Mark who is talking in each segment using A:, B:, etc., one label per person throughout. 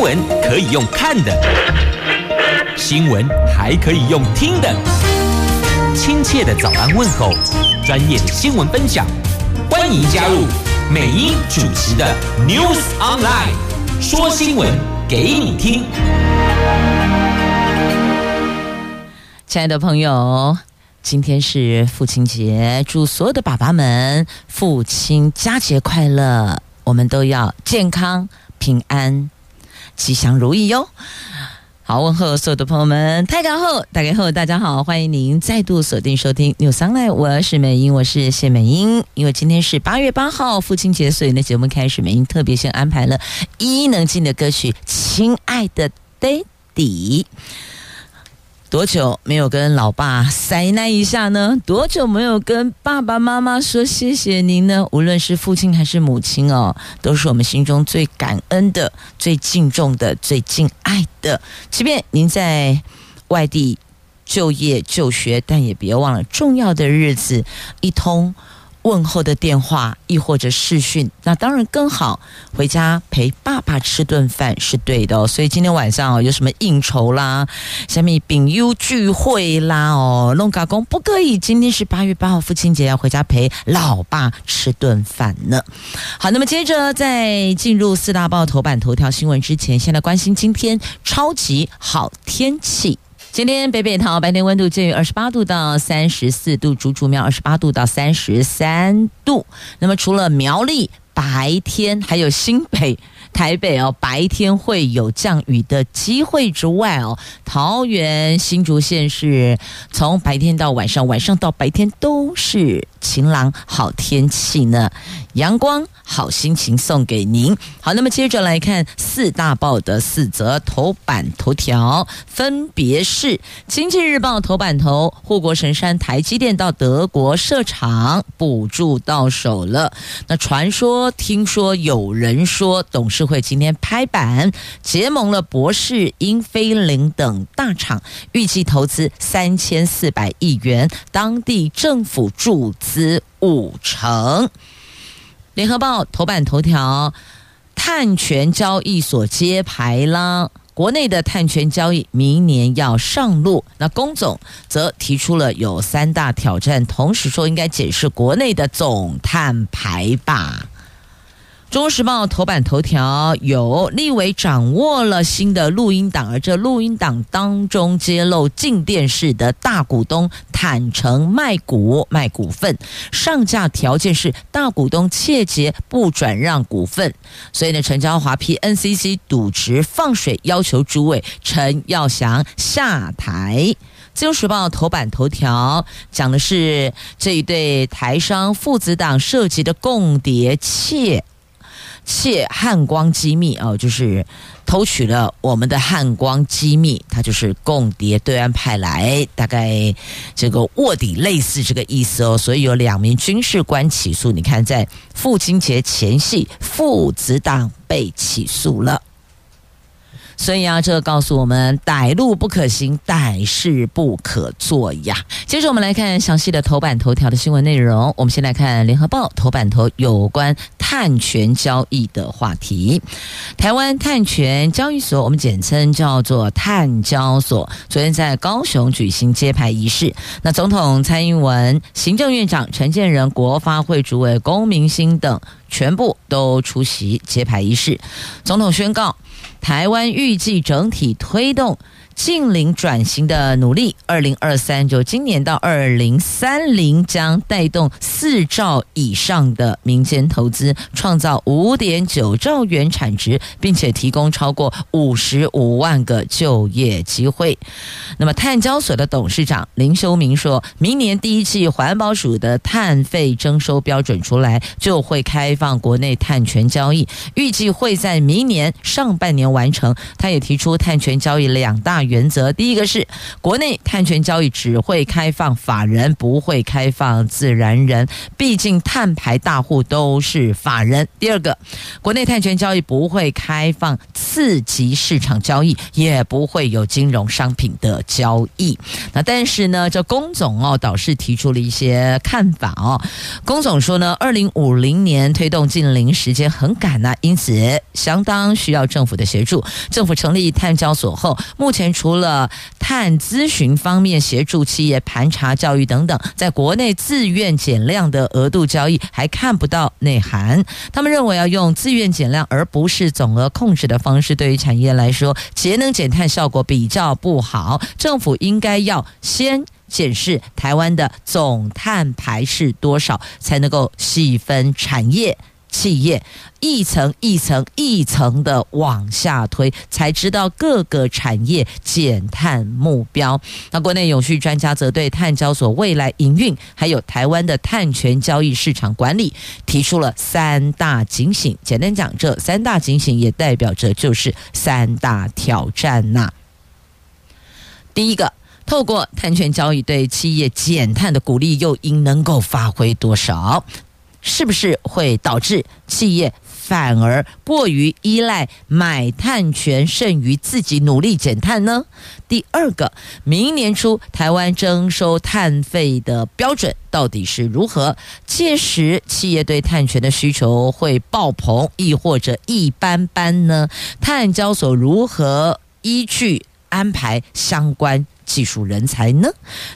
A: 闻可以用看的，新闻还可以用听的。亲切的早安问候，专业的新闻分享，欢迎加入美英主持的 News Online，说新闻给你听。
B: 亲爱的朋友，今天是父亲节，祝所有的爸爸们父亲佳节快乐！我们都要健康、平安、吉祥如意哟。好，问候所有的朋友们，大家好，大家后，大家好，欢迎您再度锁定收听《New Sunlight》，我是美英，我是谢美英。因为今天是八月八号父亲节，所以呢，节目开始，美英特别先安排了伊能静的歌曲《亲爱的 Daddy》。多久没有跟老爸塞那一下呢？多久没有跟爸爸妈妈说谢谢您呢？无论是父亲还是母亲哦，都是我们心中最感恩的、最敬重的、最敬爱的。即便您在外地就业就学，但也别忘了重要的日子一通。问候的电话，亦或者视讯，那当然更好。回家陪爸爸吃顿饭是对的。所以今天晚上哦，有什么应酬啦，下面朋友聚会啦，哦，弄嘎工不可以。今天是八月八号父亲节，要回家陪老爸吃顿饭呢。好，那么接着在进入四大报头版头条新闻之前，先来关心今天超级好天气。今天北北桃白天温度介于二十八度到三十四度，竹竹苗二十八度到三十三度。那么除了苗栗白天，还有新北。台北哦，白天会有降雨的机会之外哦，桃园新竹县是从白天到晚上，晚上到白天都是晴朗好天气呢，阳光好心情送给您。好，那么接着来看四大报的四则头版头条，分别是《经济日报》头版头：护国神山台积电到德国设厂，补助到手了。那传说、听说、有人说，董事。会今天拍板结盟了博世、英飞凌等大厂，预计投资三千四百亿元，当地政府注资五成。联合报头版头条：碳权交易所揭牌啦，国内的碳权交易明年要上路。那龚总则提出了有三大挑战，同时说应该解释国内的总碳排吧。《中时报》头版头条有立委掌握了新的录音档，而这录音档当中揭露镜电视的大股东坦承卖股卖股份，上架条件是大股东切结不转让股份，所以呢，陈昭华批 NCC 渎职放水，要求主委陈耀祥下台。《自由时报》头版头条讲的是这一对台商父子档涉及的共谍窃。窃汉光机密哦，就是偷取了我们的汉光机密，他就是共谍对岸派来，大概这个卧底类似这个意思哦，所以有两名军事官起诉。你看，在父亲节前夕，父子党被起诉了。所以啊，这告诉我们，歹路不可行，歹事不可做呀。接着我们来看详细的头版头条的新闻内容。我们先来看联合报头版头有关碳权交易的话题。台湾碳权交易所，我们简称叫做碳交所，昨天在高雄举行揭牌仪式。那总统蔡英文、行政院长陈建仁、国发会主委龚明鑫等全部都出席揭牌仪式。总统宣告。台湾预计整体推动近零转型的努力，二零二三就今年到二零三零将带动四兆以上的民间投资，创造五点九兆元产值，并且提供超过五十五万个就业机会。那么，碳交所的董事长林修明说，明年第一季环保署的碳费征收标准出来，就会开放国内碳权交易，预计会在明年上半年完成。他也提出碳权交易两大原则，第一个是国内碳权交易只会开放法人，不会开放自然人，毕竟碳排大户都是法人。第二个，国内碳权交易不会开放次级市场交易，也不会有金融商品的交易。那但是呢，这龚总哦倒是提出了一些看法哦。龚总说呢，二零五零年推动净零时间很赶呐、啊，因此相当需要政府的协助。政府成立碳交所后，目前除了碳咨询方面协助企业盘查、教育等等，在国内自愿减量的额度交易还看不到内涵。他们认为要用自愿减量而不是总额控制的方式，对于产业来说，节能减碳效果比较不好。政府应该要先。检视台湾的总碳排是多少，才能够细分产业、企业，一层一层一层的往下推，才知道各个产业减碳目标。那国内永续专家则对碳交所未来营运，还有台湾的碳权交易市场管理，提出了三大警醒。简单讲，这三大警醒也代表着就是三大挑战呐、第一个。透过碳权交易对企业减碳的鼓励诱因能够发挥多少？是不是会导致企业反而过于依赖买碳权，胜于自己努力减碳呢？第二个，明年初台湾征收碳费的标准到底是如何？届时企业对碳权的需求会爆棚，亦或者一般般呢？碳交所如何依据安排相关技术人才呢？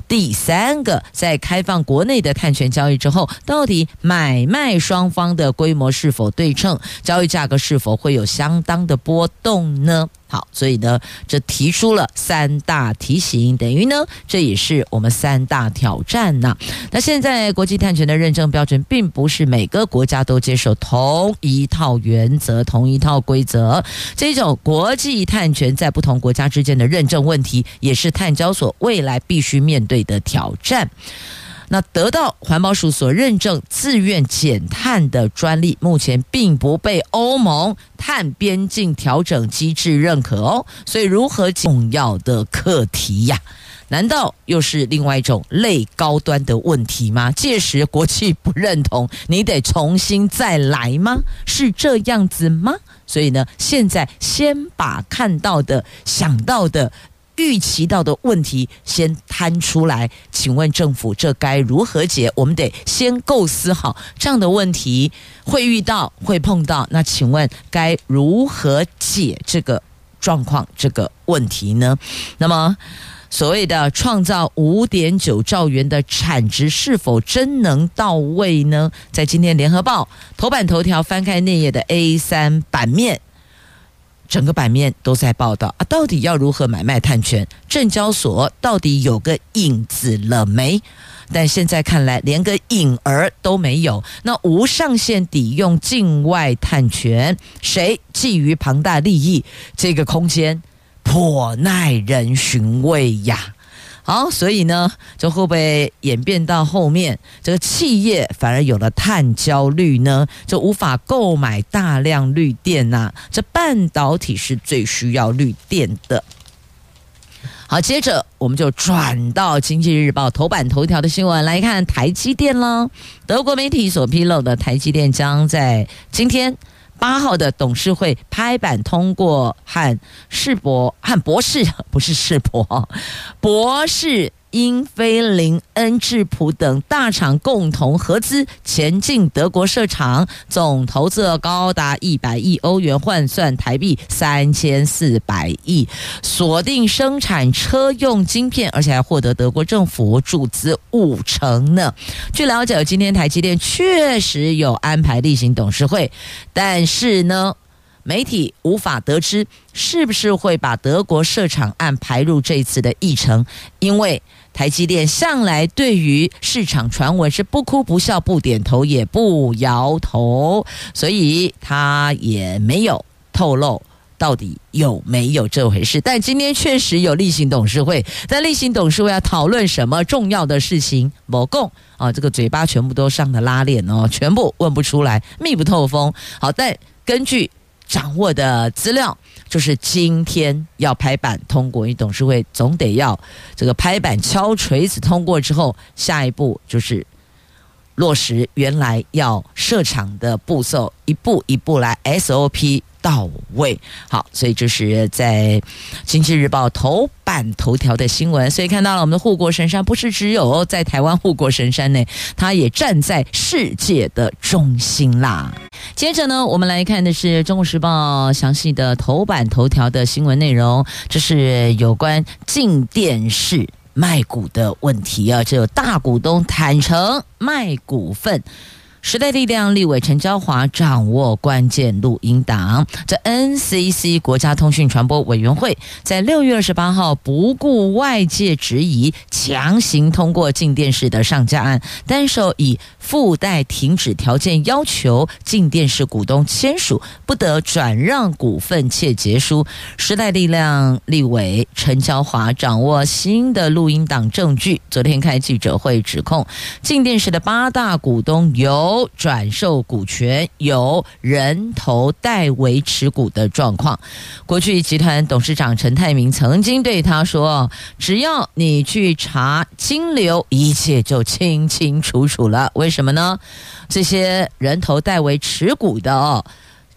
B: 第三个，在开放国内的碳权交易之后，到底买卖双方的规模是否对称？交易价格是否会有相当的波动呢？好，所以呢，这提出了三大提醒，等于呢，这也是我们三大挑战呐。那现在国际碳权的认证标准，并不是每个国家都接受同一套原则、同一套规则。这种国际碳权在不同国家之间的认证问题，也是碳交所未来必须面对的挑战。那得到环保署所认证自愿减碳的专利，目前并不被欧盟碳边境调整机制认可哦。所以，如何重要的课题呀？难道又是另外一种类高端的问题吗？届时国际不认同，你得重新再来吗？是这样子吗？所以呢，现在先把看到的、想到的。预期到的问题先摊出来，请问政府这该如何解？我们得先构思好这样的问题会遇到、会碰到，那请问该如何解这个状况、这个问题呢？那么所谓的创造五点九兆元的产值是否真能到位呢？在今天联合报头版头条翻开内页的 A 三版面。整个版面都在报道啊，到底要如何买卖碳权？证交所到底有个影子了没？但现在看来，连个影儿都没有。那无上限抵用境外碳权，谁觊觎庞大利益？这个空间颇耐人寻味呀。好，所以呢，这会不会演变到后面，这个企业反而有了碳焦虑呢？就无法购买大量绿电呐、这半导体是最需要绿电的。好，接着我们就转到《经济日报》头版头条的新闻来看台积电了。德国媒体所披露的，台积电将在今天。八号的董事会拍板通过和世博和博士，不是世博，博士。英飞凌、恩智浦等大厂共同合资前进德国设厂，总投资高达一百亿欧元，换算台币三千四百亿，锁定生产车用晶片，而且还获得德国政府注资五成呢。据了解，今天台积电确实有安排例行董事会，但是呢，媒体无法得知是不是会把德国设厂案排入这次的议程，因为。台积电向来对于市场传闻是不哭不笑不点头也不摇头，所以他也没有透露到底有没有这回事。但今天确实有例行董事会，在例行董事会要讨论什么重要的事情？某共啊，这个嘴巴全部都上的拉链哦，全部问不出来，密不透风。好，但根据掌握的资料。就是今天要拍板通过，因为董事会总得要这个拍板敲锤子通过之后，下一步就是落实原来要设厂的步骤，一步一步来 SOP 到位。好，所以这是在《经济日报》头版头条的新闻。所以看到了我们的护国神山，不是只有在台湾护国神山呢，它也站在世界的中心啦。接着呢，我们来看的是《中国时报》详细的头版头条的新闻内容，这是有关镜电视。卖股的问题啊，这有大股东坦诚卖股份。时代力量立委陈椒华掌握关键录音档。这 NCC 国家通讯传播委员会在六月二十八号不顾外界质疑，强行通过镜电视的上架案，单手以附带停止条件要求镜电视股东签署不得转让股份且结书。时代力量立委陈椒华掌握新的录音档证据，昨天开记者会指控镜电视的八大股东有。转售股权，由人头代为持股的状况。国巨集团董事长陈泰明曾经对他说：“只要你去查金流，一切就清清楚楚了。”为什么呢？这些人头代为持股的哦。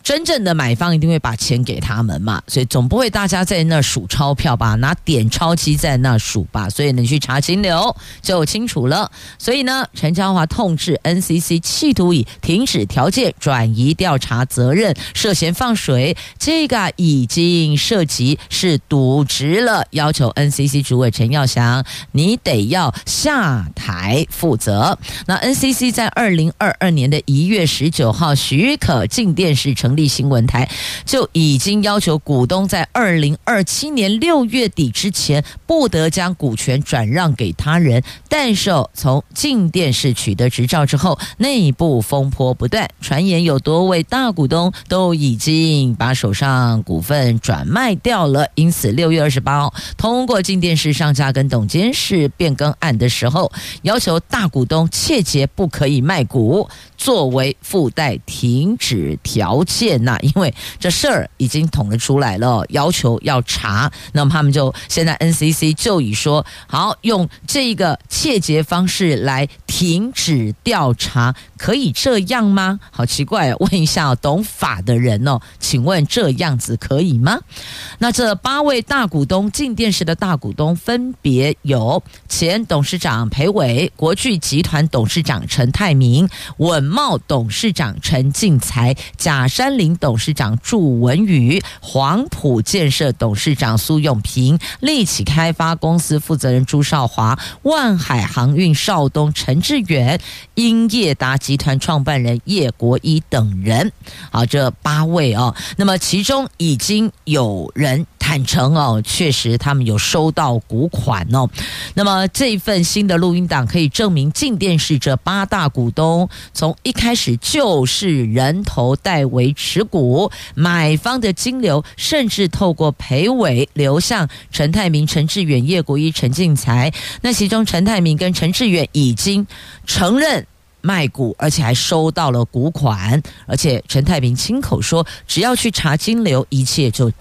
B: 真正的买方一定会把钱给他们嘛，所以总不会大家在那数钞票吧，拿点钞机在那数吧，所以你去查金流就清楚了。所以呢，陈椒华痛斥 NCC 企图以停止条件转移调查责任，涉嫌放水，这个已经涉及是渎职了，要求 NCC 主委陈耀祥，你得要下台负责。那 NCC 在二零二二年的一月十九号许可进电视成立新闻台就已经要求股东在二零二七年六月底之前不得将股权转让给他人。但是从镜电视取得执照之后，内部风波不断，传言有多位大股东都已经把手上股份转卖掉了。因此，六月二十八号通过镜电视上架跟董监事变更案的时候，要求大股东切结不可以卖股，作为附带停止条件。那因为这事儿已经捅了出来了，要求要查，那么他们就现在 NCC 就以说好用这个窃结方式来停止调查，可以这样吗？好奇怪，问一下懂法的人哦，请问这样子可以吗？那这八位大股东，进电视的大股东分别有前董事长裴伟、国巨集团董事长陈泰铭、稳茂董事长陈进财、甲山。林董事长祝文宇、黄埔建设董事长苏永平、立起开发公司负责人朱少华、万海航运少东陈志远、英业达集团创办人叶国一等人。好，这八位哦，那么其中已经有人坦承哦，确实他们有收到股款哦。那么这份新的录音档可以证明，镜电视这八大股东从一开始就是人头代为持股，买方的金流甚至透过裴伟流向陈泰明、陈志远、叶国一、陈进财。那其中陈泰明跟陈志远已经承认卖股，而且还收到了股款。而且陈泰铭亲口说，只要去查金流，一切就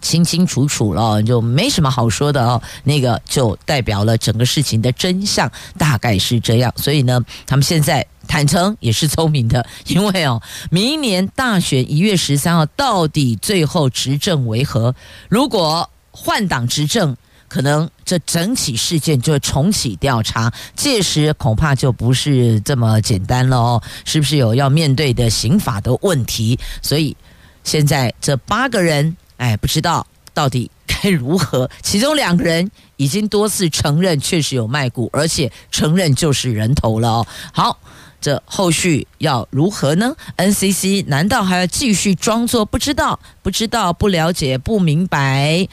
B: 清清楚楚了，就没什么好说的哦。那个就代表了整个事情的真相，大概是这样。所以呢，他们现在。坦诚也是聪明的，因为哦，明年大选一月十三号到底最后执政为何？如果换党执政，可能这整起事件就会重启调查，届时恐怕就不是这么简单了哦，是不是有要面对的刑法的问题？所以现在这八个人，哎，不知道到底该如何。其中两个人已经多次承认确实有卖股，而且承认就是人头了哦。好。这后续要如何呢？NCC 难道还要继续装作不知道、不知道、不了解、不明白？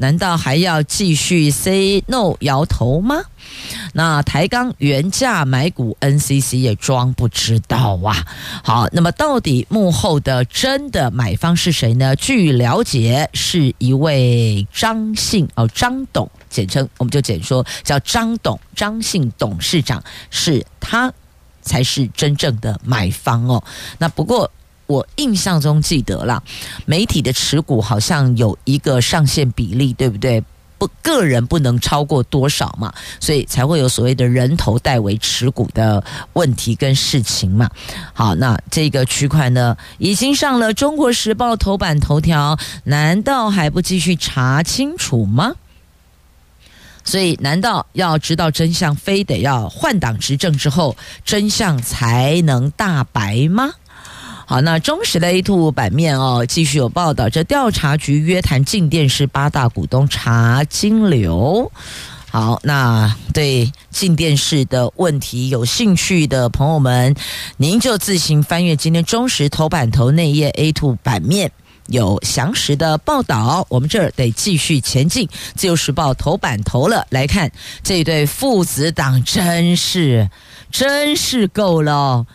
B: 难道还要继续 say no 摇头吗？那台钢原价买股，NCC 也装不知道啊。好，那么到底幕后的真的买方是谁呢？据了解，是一位张姓哦，张董，简称我们就简说叫张董，张姓董事长是他。才是真正的买方哦。那不过我印象中记得啦，媒体的持股好像有一个上限比例，对不对？不个人不能超过多少嘛，所以才会有所谓的人头代为持股的问题跟事情嘛。好，那这个区块呢，已经上了《中国时报》头版头条，难道还不继续查清楚吗？所以，难道要知道真相，非得要换党执政之后，真相才能大白吗？好，那中时的 A2 版面哦，继续有报道，这调查局约谈静电视八大股东查金流。好，那对静电视的问题有兴趣的朋友们，您就自行翻阅今天中时头版头内页 A2 版面，有详实的报道。我们这儿得继续前进，自由时报头版头了，来看这对父子档，真是真是够了。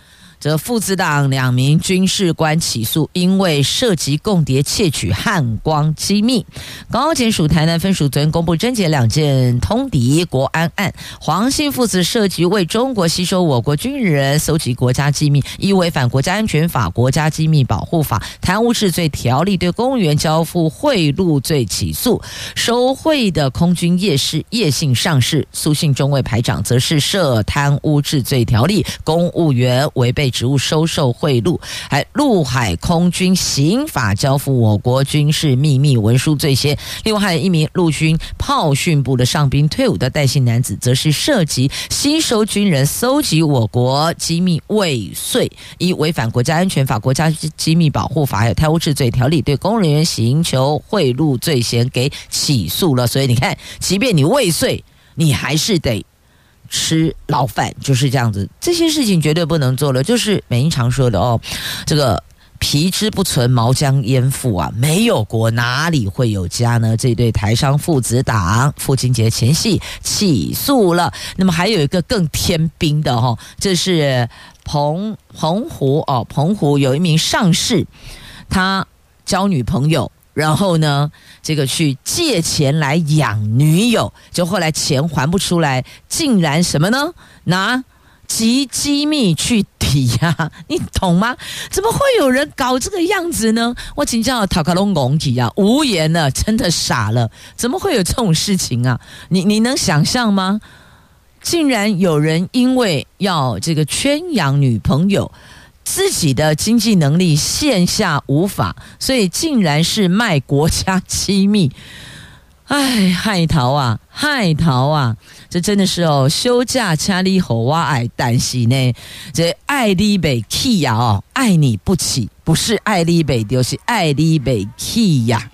B: 这父子党两名军事官起诉，因为涉及共谍窃取汉光机密。高检署台南分署昨天公布侦结两件通敌国安案，黄姓父子涉及为中国吸收我国军人搜集国家机密，依违反国家安全法、国家机密保护法、贪污治罪条例对公务员交付贿赂罪起诉。收贿的空军夜市叶姓上士，苏姓中尉排长则是涉贪污治罪条例，公务员违背。职务收受贿赂，还陆海空军刑法交付我国军事秘密文书罪嫌。另外还有一名陆军炮训部的上兵退伍的戴姓男子，则是涉及吸收军人、搜集我国机密未遂，依违反国家安全法、国家机密保护法还有贪污治罪条例，对公务人员刑求贿赂罪嫌给起诉了。所以你看，即便你未遂，你还是得。吃牢饭就是这样子，这些事情绝对不能做了。就是美英常说的哦，这个皮之不存，毛将焉附啊？没有国哪里会有家呢？这对台商父子党，父亲节前夕起诉了。那么还有一个更天兵的哈、哦，这是澎澎湖哦，澎湖有一名上士，他交女朋友。然后呢，这个去借钱来养女友，就后来钱还不出来，竟然什么呢？拿集机密去抵押，你懂吗？怎么会有人搞这个样子呢？我请教塔卡隆公体啊，无言了，真的傻了，怎么会有这种事情啊？你你能想象吗？竟然有人因为要这个圈养女朋友。自己的经济能力线下无法，所以竟然是卖国家机密，哎，害逃啊，害逃啊！这真的是哦，休假掐你好哇爱但是呢，这爱你被气呀哦，爱你不起，不是爱你被丢，是爱你被气呀。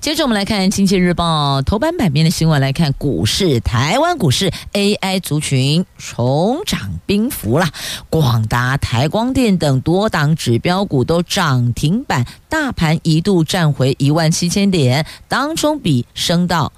B: 接着我们来看《经济日报》头版版面的新闻，来看股市，台湾股市 AI 族群重涨兵符啦，广达、台光电等多档指标股都涨停板，大盘一度站回一万七千点，当中比升到。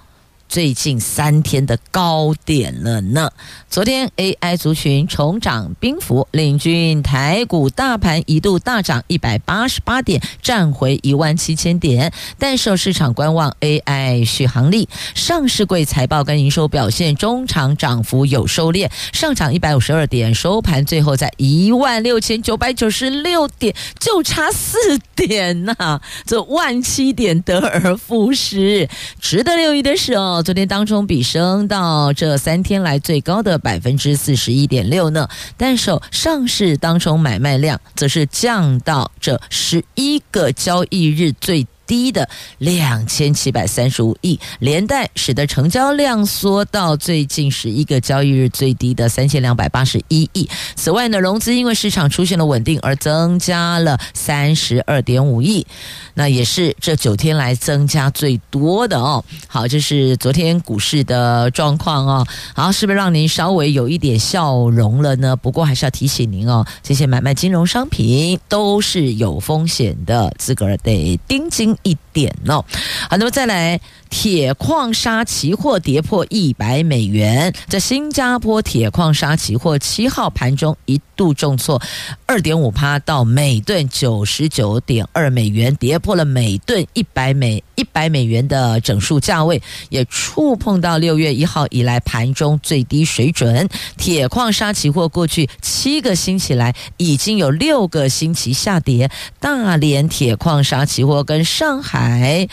B: 最近三天的高点了呢。昨天 AI 族群重涨兵符，领军台股大盘一度大涨一百八十八点，站回一万七千点。但受市场观望 AI 续航力，上市柜财报跟营收表现，中场涨幅有收敛，上涨一百五十二点，收盘最后在一万六千九百九十六点，就差四点呐、这万七点得而复失。值得留意的是哦。昨天当中比升到这三天来最高的百分之四十一点六呢，但是上市当中买卖量则是降到这十一个交易日最低的两千七百三十五亿，连带使得成交量缩到最近十一个交易日最低的三千两百八十一亿。此外呢，融资因为市场出现了稳定而增加了三十二点五亿，那也是这九天来增加最多的哦。好，这是昨天股市的状况哦。好，是不是让您稍微有一点笑容了呢？不过还是要提醒您哦，这些买卖金融商品都是有风险的，自个儿得盯紧。一点哦，好，那么再来，铁矿砂期货跌破一百美元。在新加坡铁矿砂期货七号盘中一度重挫二点五趴，到每吨九十九点二美元，跌破了每吨一百美一百美元的整数价位，也触碰到六月一号以来盘中最低水准。铁矿砂期货过去七个星期来已经有六个星期下跌，大连铁矿砂期货跟上。上海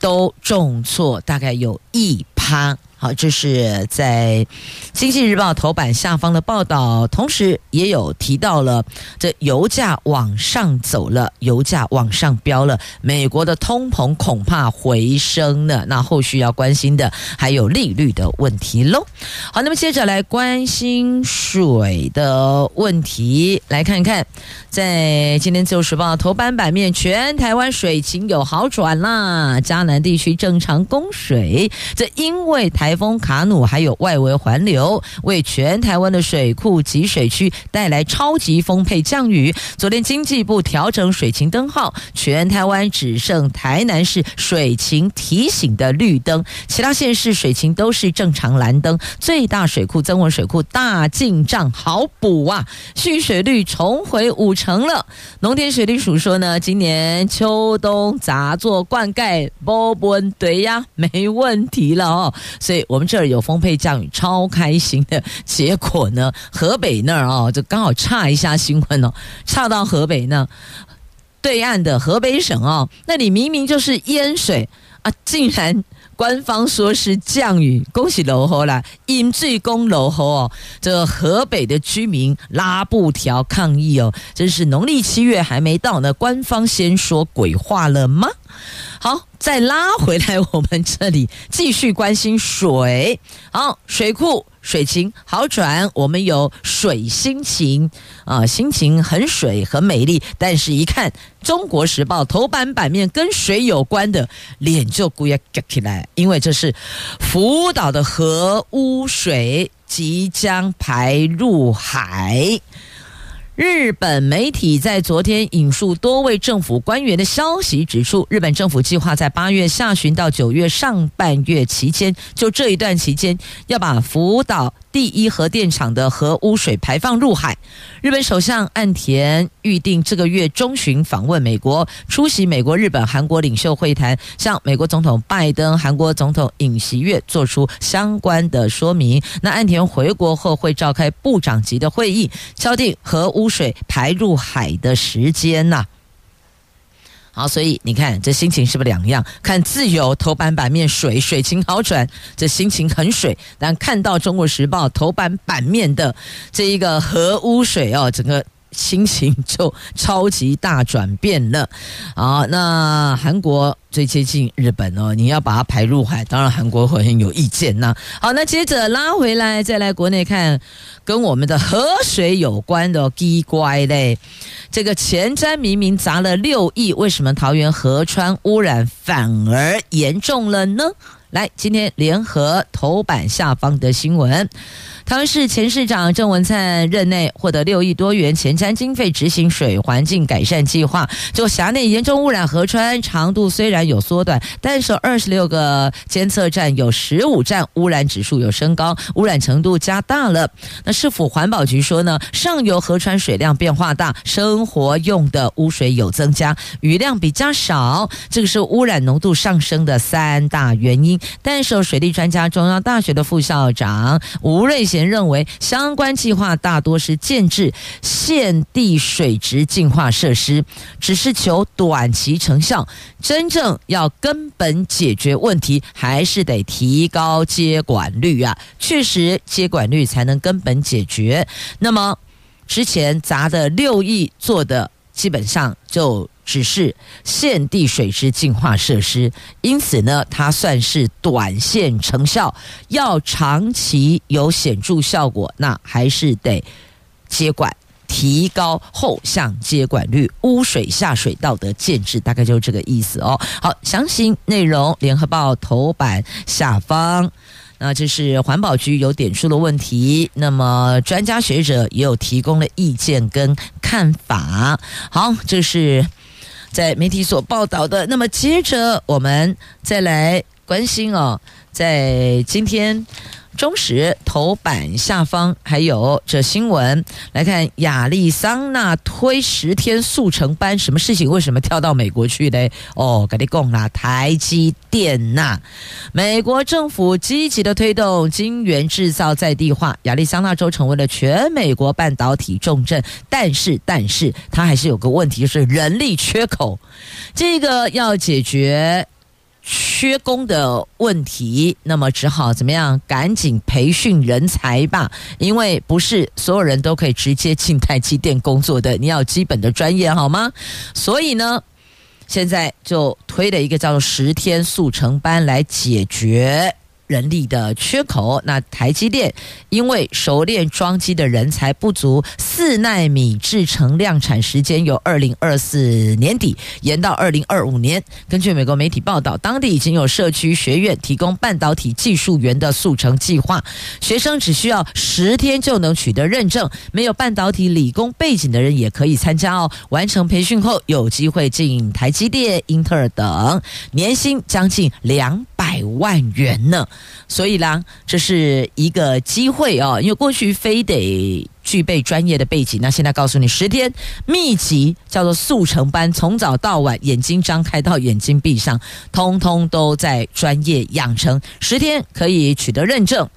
B: 都重挫，大概有一趴。好，这是在《经济日报》头版下方的报道，同时也有提到了这油价往上走了，油价往上飙了，美国的通膨恐怕回升了。那后续要关心的还有利率的问题喽。好，那么接着来关心水的问题，来看看在今天《自由时报》头版版面，全台湾水情有好转啦，嘉南地区正常供水，这因为台。台风卡努还有外围环流，为全台湾的水库及水区带来超级丰沛降雨。昨天经济部调整水情灯号，全台湾只剩台南市水情提醒的绿灯，其他县市水情都是正常蓝灯。最大水库增文水库大进账好补啊，蓄水率重回五成了。农田水利署说呢，今年秋冬杂作灌溉波波对呀，没问题了哦，所以。我们这儿有丰沛降雨，超开心的。结果呢，河北那儿哦，就刚好差一下新闻哦，差到河北那对岸的河北省哦，那里明明就是淹水啊，竟然官方说是降雨，恭喜楼后啦，引罪公楼后哦，这河北的居民拉布条抗议哦，真是农历七月还没到呢，官方先说鬼话了吗？好，再拉回来，我们这里继续关心水。好，水库水情好转，我们有水心情啊，心情很水很美丽。但是，一看《中国时报》头版版面跟水有关的，脸就故意夹起来，因为这是福岛的核污水即将排入海。日本媒体在昨天引述多位政府官员的消息指出，日本政府计划在八月下旬到九月上半月期间，就这一段期间，要把福岛第一核电厂的核污水排放入海。日本首相岸田预定这个月中旬访问美国，出席美国、日本、韩国领袖会谈，向美国总统拜登、韩国总统尹锡悦做出相关的说明。那岸田回国后会召开部长级的会议，敲定核污水排入海的时间呐。好，所以你看这心情是不是两样？看自由头版版面水水情好转，这心情很水；但看到中国时报头版版面的这一个核污水哦，整个心情就超级大转变了。好，那韩国最接近日本哦，你要把它排入海，当然韩国会很有意见呐。好，那接着拉回来，再来国内看。跟我们的河水有关的奇怪嘞，这个前瞻明明砸了六亿，为什么桃园河川污染反而严重了呢？来，今天联合头版下方的新闻。桃园市前市长郑文灿任内获得六亿多元前瞻经费执行水环境改善计划，就辖内严重污染河川长度虽然有缩短，但是二十六个监测站有十五站污染指数有升高，污染程度加大了。那市府环保局说呢，上游河川水量变化大，生活用的污水有增加，雨量比较少，这个是污染浓度上升的三大原因。但是水利专家中央大学的副校长吴瑞。前认为相关计划大多是建置现地水质净化设施，只是求短期成效。真正要根本解决问题，还是得提高接管率啊！确实，接管率才能根本解决。那么之前砸的六亿做的，基本上就。只是现地水质净化设施，因此呢，它算是短线成效。要长期有显著效果，那还是得接管，提高后向接管率，污水下水道的建置，大概就是这个意思哦。好，详细内容，联合报头版下方。那这是环保局有点出的问题，那么专家学者也有提供了意见跟看法。好，这是。在媒体所报道的，那么接着我们再来关心哦，在今天中时头版下方还有这新闻，来看亚利桑那推十天速成班，什么事情？为什么跳到美国去嘞？哦，跟你讲啦，台积电呐、美国政府积极的推动晶圆制造在地化，亚利桑那州成为了全美国半导体重镇。但是，但是它还是有个问题，就是人力缺口，这个要解决。缺工的问题，那么只好怎么样？赶紧培训人才吧，因为不是所有人都可以直接进台积电工作的，你要基本的专业好吗？所以呢，现在就推了一个叫做十天速成班来解决。人力的缺口，那台积电因为熟练装机的人才不足，四纳米制程量产时间由二零二四年底延到二零二五年。根据美国媒体报道，当地已经有社区学院提供半导体技术员的速成计划，学生只需要十天就能取得认证，没有半导体理工背景的人也可以参加哦。完成培训后，有机会进台积电、英特尔等，年薪将近两百万元呢。所以啦，这是一个机会哦，因为过去非得具备专业的背景，那现在告诉你，十天密集叫做速成班，从早到晚，眼睛张开到眼睛闭上，通通都在专业养成，十天可以取得认证。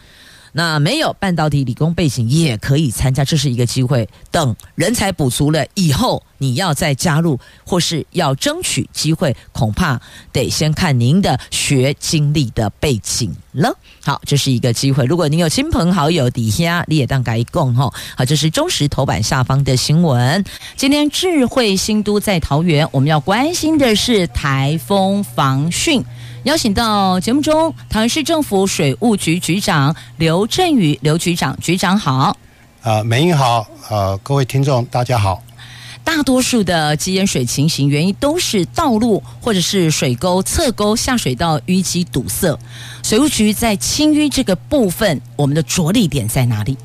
B: 那没有半导体理工背景也可以参加，这是一个机会。等人才补足了以后，你要再加入或是要争取机会，恐怕得先看您的学经历的背景了。好，这是一个机会。如果您有亲朋好友底下你也当该共哈。好，这是中时头版下方的新闻。今天智慧新都在桃园，我们要关心的是台风防汛。邀请到节目中，桃园市政府水务局局长刘振宇刘局长，局长好。
C: 呃，美英好，呃，各位听众大家好。
B: 大多数的积淹水情形原因都是道路或者是水沟、侧沟、下水道淤积堵塞。水务局在清淤这个部分，我们的着力点在哪里？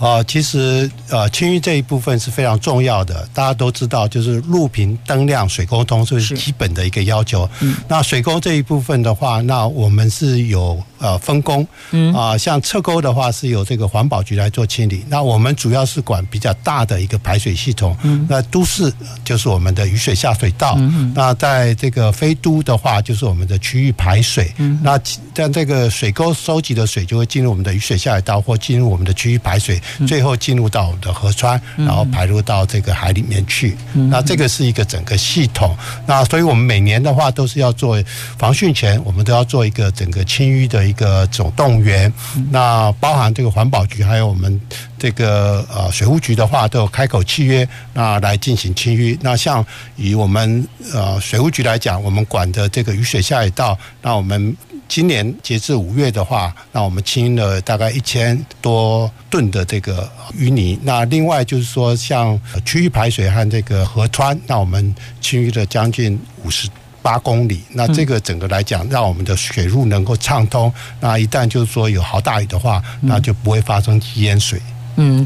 C: 呃，其实呃，清淤这一部分是非常重要的。大家都知道，就是路平灯亮、水沟通，这是基本的一个要求。嗯，那水沟这一部分的话，那我们是有呃分工。嗯啊，像侧沟的话，是由这个环保局来做清理。那我们主要是管比较大的一个排水系统。嗯，那都市就是我们的雨水下水道。嗯，那在这个非都的话，就是我们的区域排水。嗯，那但这个水沟收集的水，就会进入我们的雨水下水道，或进入我们的区域排水。最后进入到我们的河川，然后排入到这个海里面去。那这个是一个整个系统。那所以我们每年的话都是要做防汛前，我们都要做一个整个清淤的一个总动员。那包含这个环保局还有我们这个呃水务局的话，都有开口契约，那来进行清淤。那像以我们呃水务局来讲，我们管的这个雨水下水道，那我们。今年截至五月的话，那我们清了大概一千多吨的这个淤泥。那另外就是说，像区域排水和这个河川，那我们清淤了将近五十八公里。那这个整个来讲，让我们的水路能够畅通。那一旦就是说有好大雨的话，那就不会发生淹水。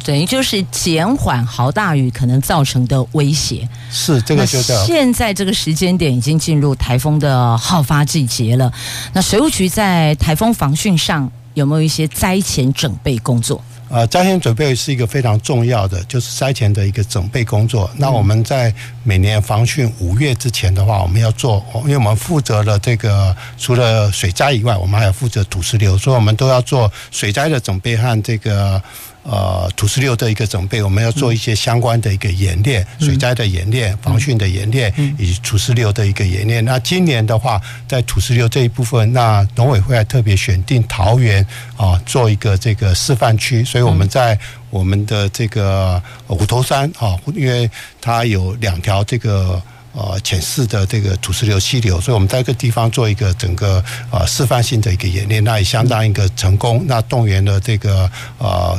B: 等于就是减缓豪大雨可能造成的威胁。
C: 是这个就叫。
B: 现在这个时间点已经进入台风的好发季节了。那水务局在台风防汛上有没有一些灾前准备工作？
C: 呃，灾前准备是一个非常重要的，就是灾前的一个准备工作。那我们在每年防汛五月之前的话，我们要做，因为我们负责了这个除了水灾以外，我们还要负责土石流，所以我们都要做水灾的准备和这个。呃，土石流的一个准备，我们要做一些相关的一个演练，水灾的演练、防汛的演练，以及土石流的一个演练。那今年的话，在土石流这一部分，那农委会还特别选定桃园啊，做一个这个示范区，所以我们在我们的这个虎头山啊，因为它有两条这个。呃，浅势的这个土石流溪流，所以我们在这个地方做一个整个呃示范性的一个演练，那也相当一个成功。那动员了这个呃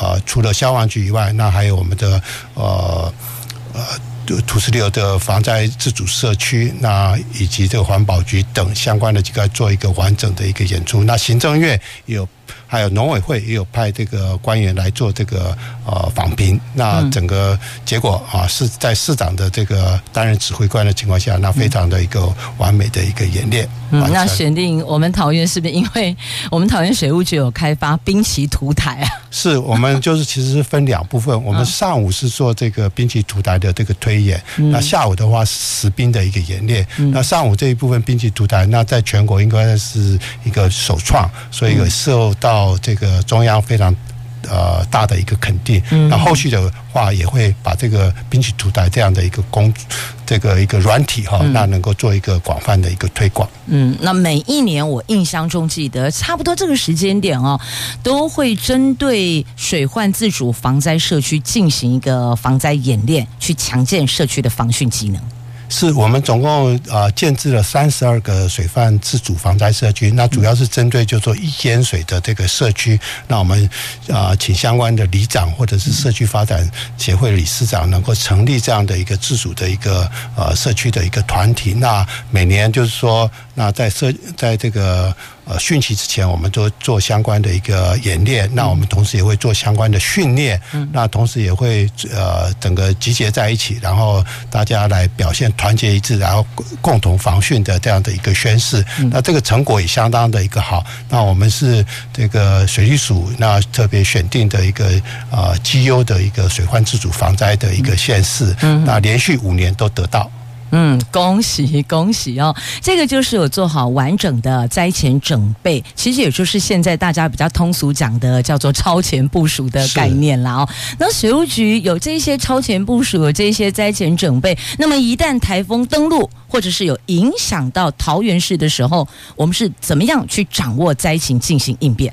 C: 呃，除了消防局以外，那还有我们的呃呃土石流的防灾自主社区，那以及这个环保局等相关的机构做一个完整的一个演出。那行政院也有。还有农委会也有派这个官员来做这个呃访兵，那整个结果啊是在市长的这个担任指挥官的情况下，那非常的一个完美的一个演练。
B: 嗯，那选定我们桃园是不是因为我们桃园水务局有开发兵棋图台啊？
C: 是我们就是其实是分两部分，我们上午是做这个兵棋图台的这个推演，那下午的话是实兵的一个演练。那上午这一部分兵棋图台，那在全国应该是一个首创，所以有受到。到这个中央非常呃大的一个肯定。那后续的话也会把这个滨崎图台这样的一个工这个一个软体哈，那能够做一个广泛的一个推广。
D: 嗯，那每一年我印象中记得差不多这个时间点哦，都会针对水患自主防灾社区进行一个防灾演练，去强健社区的防汛技能。
C: 是我们总共啊建制了三十二个水泛自主防灾社区，那主要是针对就说一间水的这个社区，那我们啊请相关的里长或者是社区发展协会理事长能够成立这样的一个自主的一个呃社区的一个团体，那每年就是说，那在社在这个。呃，汛期之前，我们都做相关的一个演练。那我们同时也会做相关的训练。嗯。那同时也会呃，整个集结在一起，然后大家来表现团结一致，然后共同防汛的这样的一个宣誓。那这个成果也相当的一个好。那我们是这个水利署那特别选定的一个呃绩优的一个水患自主防灾的一个县市。嗯。那连续五年都得到。
D: 嗯，恭喜恭喜哦！这个就是有做好完整的灾前准备，其实也就是现在大家比较通俗讲的叫做超前部署的概念了哦。那水务局有这些超前部署，有这些灾前准备，那么一旦台风登陆或者是有影响到桃园市的时候，我们是怎么样去掌握灾情进行应变？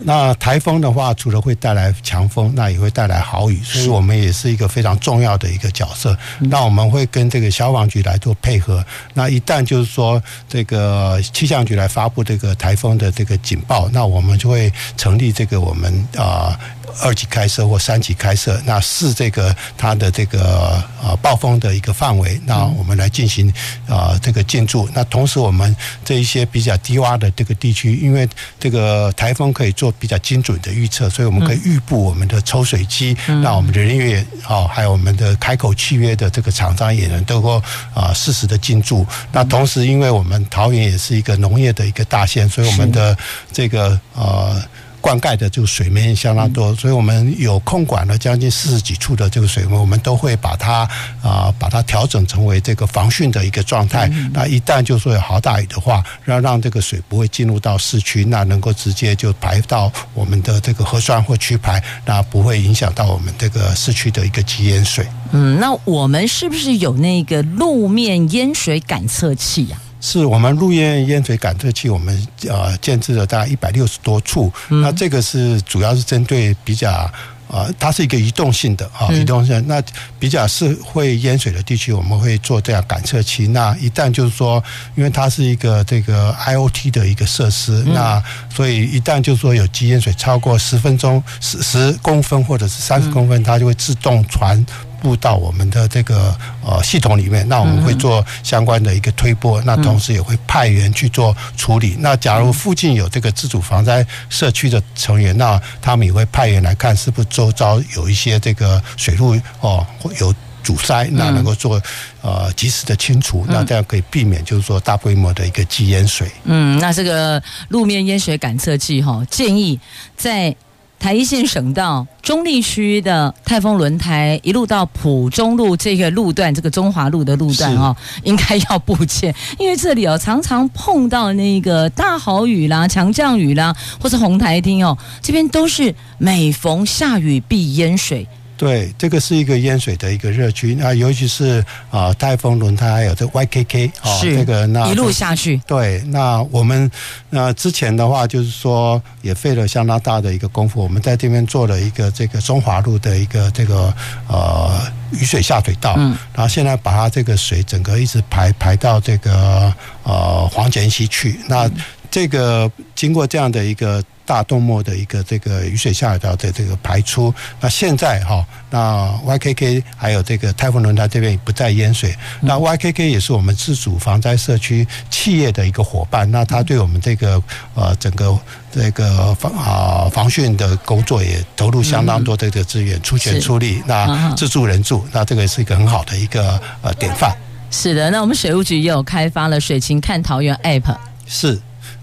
C: 那台风的话，除了会带来强风，那也会带来豪雨，所以我们也是一个非常重要的一个角色。那我们会跟这个消防局来做配合。那一旦就是说这个气象局来发布这个台风的这个警报，那我们就会成立这个我们啊。呃二级开设或三级开设，那视这个它的这个呃暴风的一个范围，那我们来进行啊、呃、这个进驻。那同时我们这一些比较低洼的这个地区，因为这个台风可以做比较精准的预测，所以我们可以预布我们的抽水机，那我们的人员啊，还有我们的开口契约的这个厂商也能都够啊适时的进驻。那同时，因为我们桃园也是一个农业的一个大县，所以我们的这个呃。灌溉的这个水面相当多，所以我们有控管了将近四十几处的这个水门，我们都会把它啊把它调整成为这个防汛的一个状态。那一旦就说有好大雨的话，让让这个水不会进入到市区，那能够直接就排到我们的这个河川或区排，那不会影响到我们这个市区的一个积淹水。
D: 嗯，那我们是不是有那个路面淹水感测器呀？
C: 是我们陆烟烟水感测器，我们呃建制了大概一百六十多处。嗯、那这个是主要是针对比较呃，它是一个移动性的啊，移动性。那比较是会淹水的地区，我们会做这样感测器。那一旦就是说，因为它是一个这个 IOT 的一个设施，嗯、那所以一旦就是说有积淹水超过十分钟十十公分或者是三十公分，它就会自动传。布到我们的这个呃系统里面，那我们会做相关的一个推播，那同时也会派员去做处理。那假如附近有这个自主防灾社区的成员，那他们也会派员来看是不是周遭有一些这个水路哦有阻塞，那能够做呃及时的清除，那这样可以避免就是说大规模的一个积淹水。
D: 嗯，那这个路面淹水感测器哈，建议在。台一线省道中立区的泰丰轮胎一路到埔中路这个路段，这个中华路的路段哦，应该要布建，因为这里哦常常碰到那个大豪雨啦、强降雨啦，或是红台厅哦，这边都是每逢下雨必淹水。
C: 对，这个是一个淹水的一个热区，那尤其是啊，泰丰轮胎还有这 YKK 啊，这个那
D: 一路下去。
C: 对，那我们那之前的话，就是说也费了相当大的一个功夫，我们在这边做了一个这个中华路的一个这个呃雨水下水道，嗯，然后现在把它这个水整个一直排排到这个呃黄泉溪去，那这个经过这样的一个。大动脉的一个这个雨水下水道的这个排出，那现在哈，那 YKK 还有这个泰丰轮胎这边也不再淹水。那 YKK 也是我们自主防灾社区企业的一个伙伴，那他对我们这个呃整个这个防啊防汛的工作也投入相当多的这个资源，出钱出力，那自助人助，那这个是一个很好的一个呃典范。
D: 是的，那我们水务局也有开发了水情看桃园 App。
C: 是。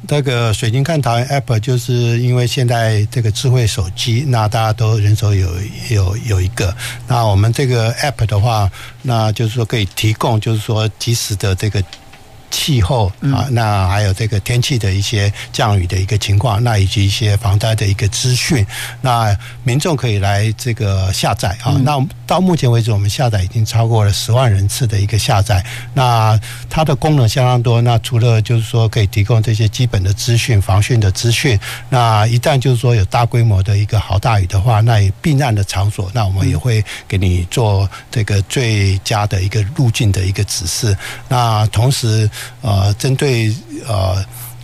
C: 这个水晶看桃园 App，就是因为现在这个智慧手机，那大家都人手有有有一个。那我们这个 App 的话，那就是说可以提供，就是说及时的这个。气候啊，那还有这个天气的一些降雨的一个情况，那以及一些防灾的一个资讯，那民众可以来这个下载啊。那到目前为止，我们下载已经超过了十万人次的一个下载。那它的功能相当多。那除了就是说可以提供这些基本的资讯、防汛的资讯，那一旦就是说有大规模的一个好大雨的话，那避难的场所，那我们也会给你做这个最佳的一个路径的一个指示。那同时，呃，针对呃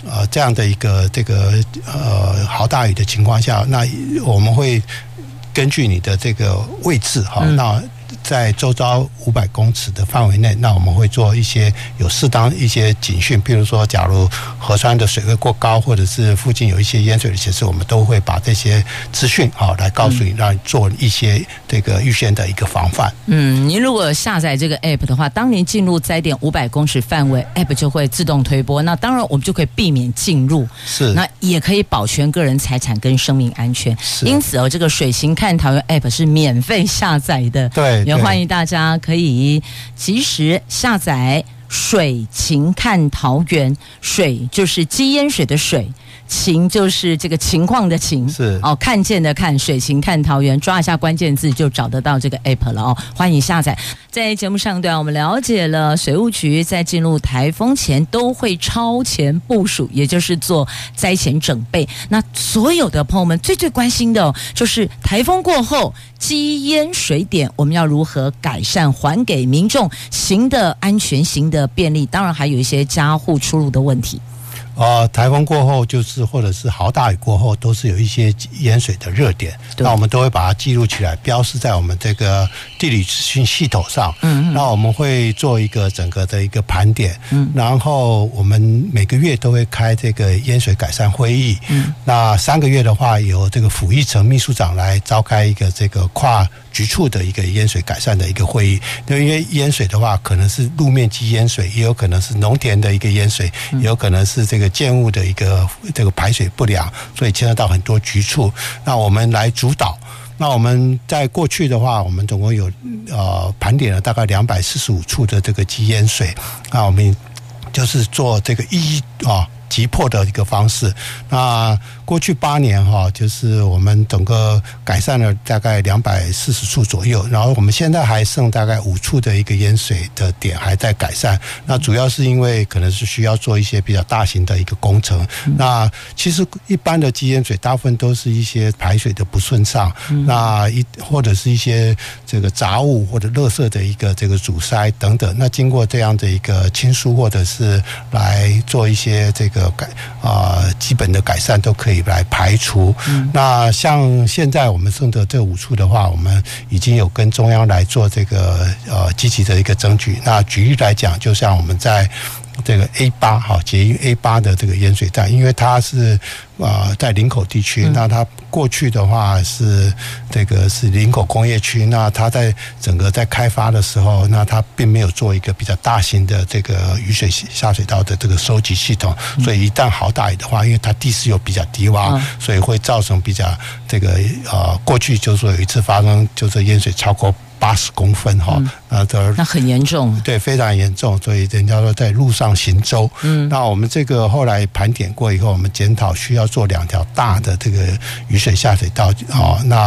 C: 呃这样的一个这个呃豪大雨的情况下，那我们会根据你的这个位置哈，那。在周遭五百公尺的范围内，那我们会做一些有适当一些警讯，譬如说，假如河川的水位过高，或者是附近有一些淹水的显示，我们都会把这些资讯啊来告诉你，让你做一些这个预先的一个防范。
D: 嗯，您如果下载这个 app 的话，当您进入灾点五百公尺范围，app 就会自动推播。那当然，我们就可以避免进入，
C: 是
D: 那也可以保全个人财产跟生命安全。是，因此哦，这个水情看桃园 app 是免费下载的。
C: 对。
D: 也欢迎大家可以及时下载“水情看桃源”，水就是积淹水的水。情就是这个情况的情，
C: 是
D: 哦，看见的看，水情看桃园，抓一下关键字就找得到这个 app 了哦，欢迎下载。在节目上段，我们了解了水务局在进入台风前都会超前部署，也就是做灾前准备。那所有的朋友们最最关心的，就是台风过后积淹水点，我们要如何改善，还给民众行的安全、行的便利？当然，还有一些家户出入的问题。
C: 呃，台风过后就是，或者是豪大雨过后，都是有一些淹水的热点，那我们都会把它记录起来，标示在我们这个地理资讯系统上。嗯，那我们会做一个整个的一个盘点。嗯，然后我们每个月都会开这个淹水改善会议。嗯，那三个月的话，由这个府一层秘书长来召开一个这个跨局处的一个淹水改善的一个会议。因为淹水的话，可能是路面积淹水，也有可能是农田的一个淹水，也有可能是这个。建物的一个这个排水不良，所以牵涉到很多局处。那我们来主导。那我们在过去的话，我们总共有呃盘点了大概两百四十五处的这个积淹水。那我们就是做这个一啊。急迫的一个方式。那过去八年哈，就是我们整个改善了大概两百四十处左右，然后我们现在还剩大概五处的一个淹水的点还在改善。那主要是因为可能是需要做一些比较大型的一个工程。那其实一般的积淹水，大部分都是一些排水的不顺畅，那一或者是一些这个杂物或者垃圾的一个这个阻塞等等。那经过这样的一个清疏，或者是来做一些这个。改啊、呃，基本的改善都可以来排除。嗯、那像现在我们剩的这五处的话，我们已经有跟中央来做这个呃积极的一个争取。那举例来讲，就像我们在。这个 A 八哈，捷运 A 八的这个淹水站，因为它是啊在林口地区，那它过去的话是这个是林口工业区，那它在整个在开发的时候，那它并没有做一个比较大型的这个雨水下水道的这个收集系统，所以一旦好大雨的话，因为它地势又比较低洼，所以会造成比较这个呃过去就是说有一次发生就是淹水超过。八十公分哈，那这
D: 那很严重，
C: 对，非常严重，所以人家说在路上行舟。嗯，那我们这个后来盘点过以后，我们检讨需要做两条大的这个雨水下水道，啊，那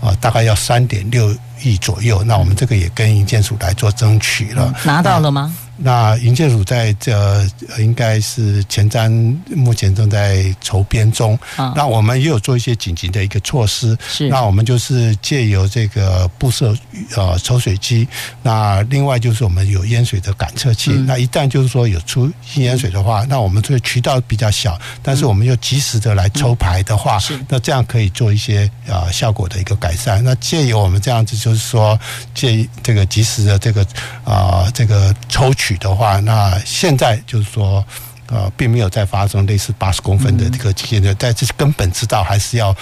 C: 啊大概要三点六亿左右，那我们这个也跟营建署来做争取了，
D: 拿到了吗？
C: 那营建署在这应该是前瞻，目前正在筹编中。啊，那我们也有做一些紧急的一个措施。是，那我们就是借由这个布设呃抽水机。那另外就是我们有淹水的感测器。嗯、那一旦就是说有出淹水的话，那我们这个渠道比较小，但是我们又及时的来抽排的话，是、嗯，那这样可以做一些呃效果的一个改善。那借由我们这样子，就是说借这个及时的这个啊、呃、这个抽取。的话，那现在就是说，呃，并没有再发生类似八十公分的这个积淹的，但是根本知道还是要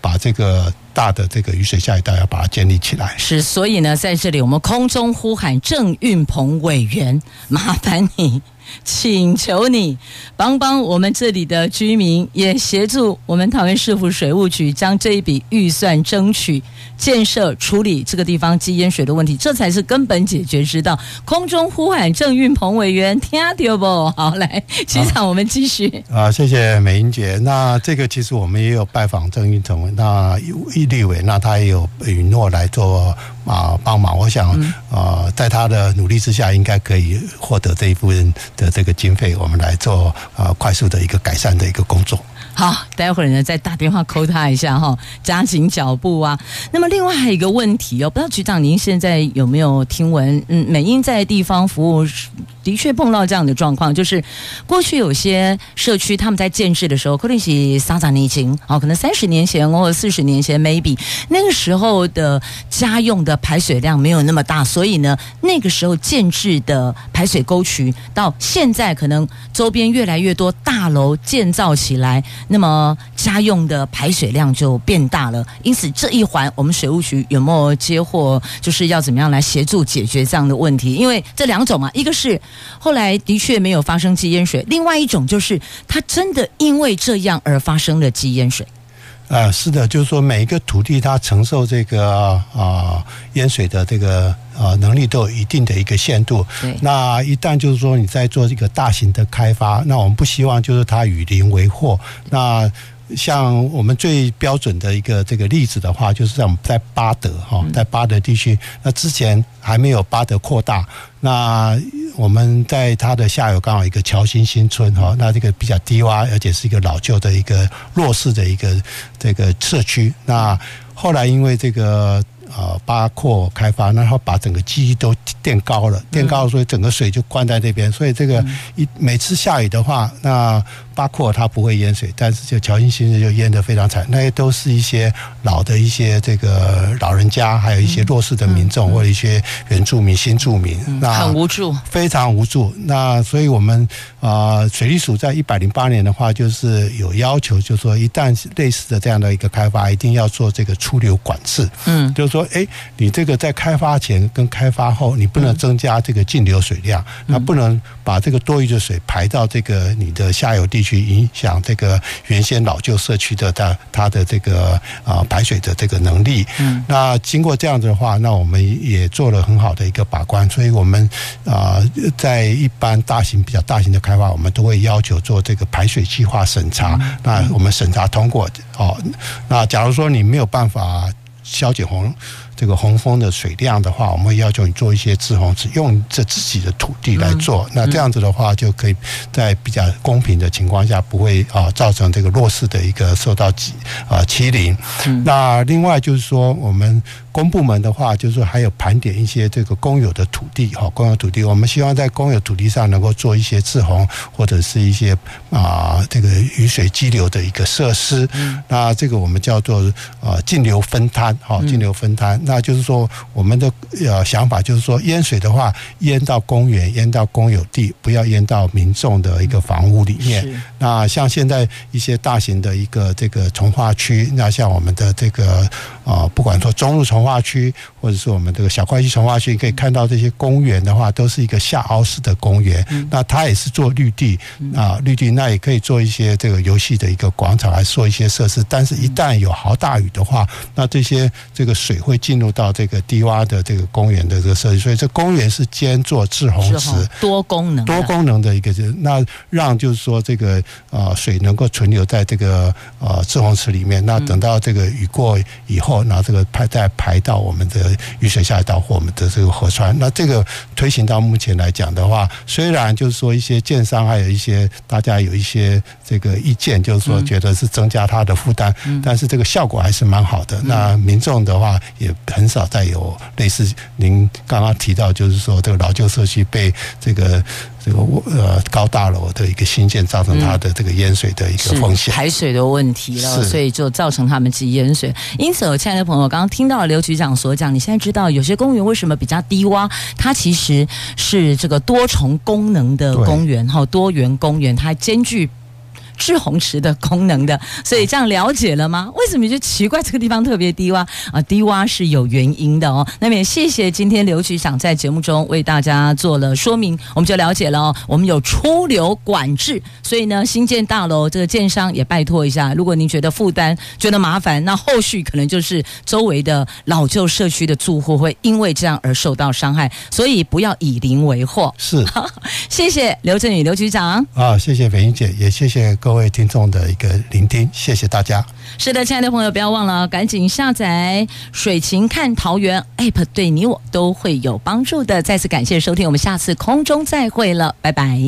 C: 把这个大的这个雨水下水道要把它建立起来。
D: 是，所以呢，在这里我们空中呼喊郑运鹏委员，麻烦你。请求你帮帮我们这里的居民，也协助我们桃园市府水务局将这一笔预算争取建设处理这个地方积淹水的问题，这才是根本解决之道。空中呼喊郑运鹏委员，听到不？好，来，局长，我们继续。
C: 啊，谢谢美英姐。那这个其实我们也有拜访郑运鹏，那易立委，那他也有允诺来做。啊，帮忙！我想，啊，在他的努力之下，应该可以获得这一部分的这个经费，我们来做啊快速的一个改善的一个工作。
D: 好，待会儿呢再打电话 call 他一下哈，加紧脚步啊。那么另外还有一个问题哦，不知道局长您现在有没有听闻？嗯，美英在地方服务的确碰到这样的状况，就是过去有些社区他们在建制的时候，可能是三十年前哦，可能三十年前或四十年前，maybe 那个时候的家用的排水量没有那么大，所以呢，那个时候建制的排水沟渠到现在可能周边越来越多大楼建造起来。那么家用的排水量就变大了，因此这一环我们水务局有没有接获，就是要怎么样来协助解决这样的问题？因为这两种嘛，一个是后来的确没有发生积淹水，另外一种就是它真的因为这样而发生了积淹水。
C: 啊，是的，就是说每一个土地它承受这个啊淹水的这个啊能力都有一定的一个限度。
D: 对。
C: 那一旦就是说你在做这个大型的开发，那我们不希望就是它与邻为祸。那像我们最标准的一个这个例子的话，就是在我们在巴德哈，在巴德地区，那之前还没有巴德扩大，那我们在它的下游刚好一个侨新新村哈，那这个比较低洼，而且是一个老旧的一个弱势的一个这个社区。那后来因为这个呃巴扩开发，然后把整个基地都垫高了，垫高了，所以整个水就灌在那边，所以这个一每次下雨的话，那。八廓它不会淹水，但是就乔新新村就淹得非常惨。那些都是一些老的一些这个老人家，还有一些弱势的民众，或者一些原住民、新住民，那
D: 很无助，
C: 非常无助。那所以我们啊，水利署在一百零八年的话，就是有要求，就是说一旦类似的这样的一个开发，一定要做这个出流管制。嗯，就是说，哎，你这个在开发前跟开发后，你不能增加这个净流水量，那不能把这个多余的水排到这个你的下游地区。影响这个原先老旧社区的它它的这个啊排水的这个能力。嗯，那经过这样子的话，那我们也做了很好的一个把关，所以我们啊在一般大型比较大型的开发，我们都会要求做这个排水计划审查。那我们审查通过哦，那假如说你没有办法消解洪。这个洪峰的水量的话，我们会要求你做一些自洪池，用这自己的土地来做。那这样子的话，就可以在比较公平的情况下，不会啊造成这个弱势的一个受到欺啊欺凌。那另外就是说，我们。公部门的话，就是说还有盘点一些这个公有的土地，哈，公有土地，我们希望在公有土地上能够做一些自洪或者是一些啊这个雨水激流的一个设施。嗯。那这个我们叫做啊径流分摊，哈，径流分摊。那就是说我们的呃想法就是说淹水的话，淹到公园，淹到公有地，不要淹到民众的一个房屋里面。那像现在一些大型的一个这个从化区，那像我们的这个啊，不管说中路从化区，或者是我们这个小块溪从化区，你可以看到这些公园的话，都是一个下凹式的公园。那它也是做绿地啊，绿地那也可以做一些这个游戏的一个广场，来做一些设施。但是，一旦有豪大雨的话，那这些这个水会进入到这个低洼的这个公园的这个设计。所以，这公园是兼做滞洪池，
D: 多功能、
C: 多功能的一个，那让就是说这个啊水能够存留在这个啊滞洪池里面。那等到这个雨过以后，那这个排再排。到我们的雨水下水道或我们的这个河川，那这个推行到目前来讲的话，虽然就是说一些建商还有一些大家有一些这个意见，就是说觉得是增加它的负担，但是这个效果还是蛮好的。那民众的话也很少再有类似您刚刚提到，就是说这个老旧社区被这个。这个呃高大楼的一个新建，造成它的这个淹水的一个风险，
D: 排水的问题了，所以就造成他们积淹水。因此，我亲爱的朋友，刚刚听到刘局长所讲，你现在知道有些公园为什么比较低洼？它其实是这个多重功能的公园，哈，多元公园，它兼具。滞洪池的功能的。所以这样了解了吗？为什么你就奇怪这个地方特别低洼啊？低洼是有原因的哦。那么也谢谢今天刘局长在节目中为大家做了说明，我们就了解了哦。我们有出流管制，所以呢，新建大楼这个建商也拜托一下，如果您觉得负担、觉得麻烦，那后续可能就是周围的老旧社区的住户会因为这样而受到伤害，所以不要以邻为祸。
C: 是，
D: 谢谢刘振宇刘局长。
C: 啊，谢谢斐英姐，也谢谢各位听众的一个聆听，谢谢大家。
D: 是的，亲爱的朋友，不要忘了赶紧下载水情看桃园 App，对你我都会有帮助的。再次感谢收听，我们下次空中再会了，拜拜。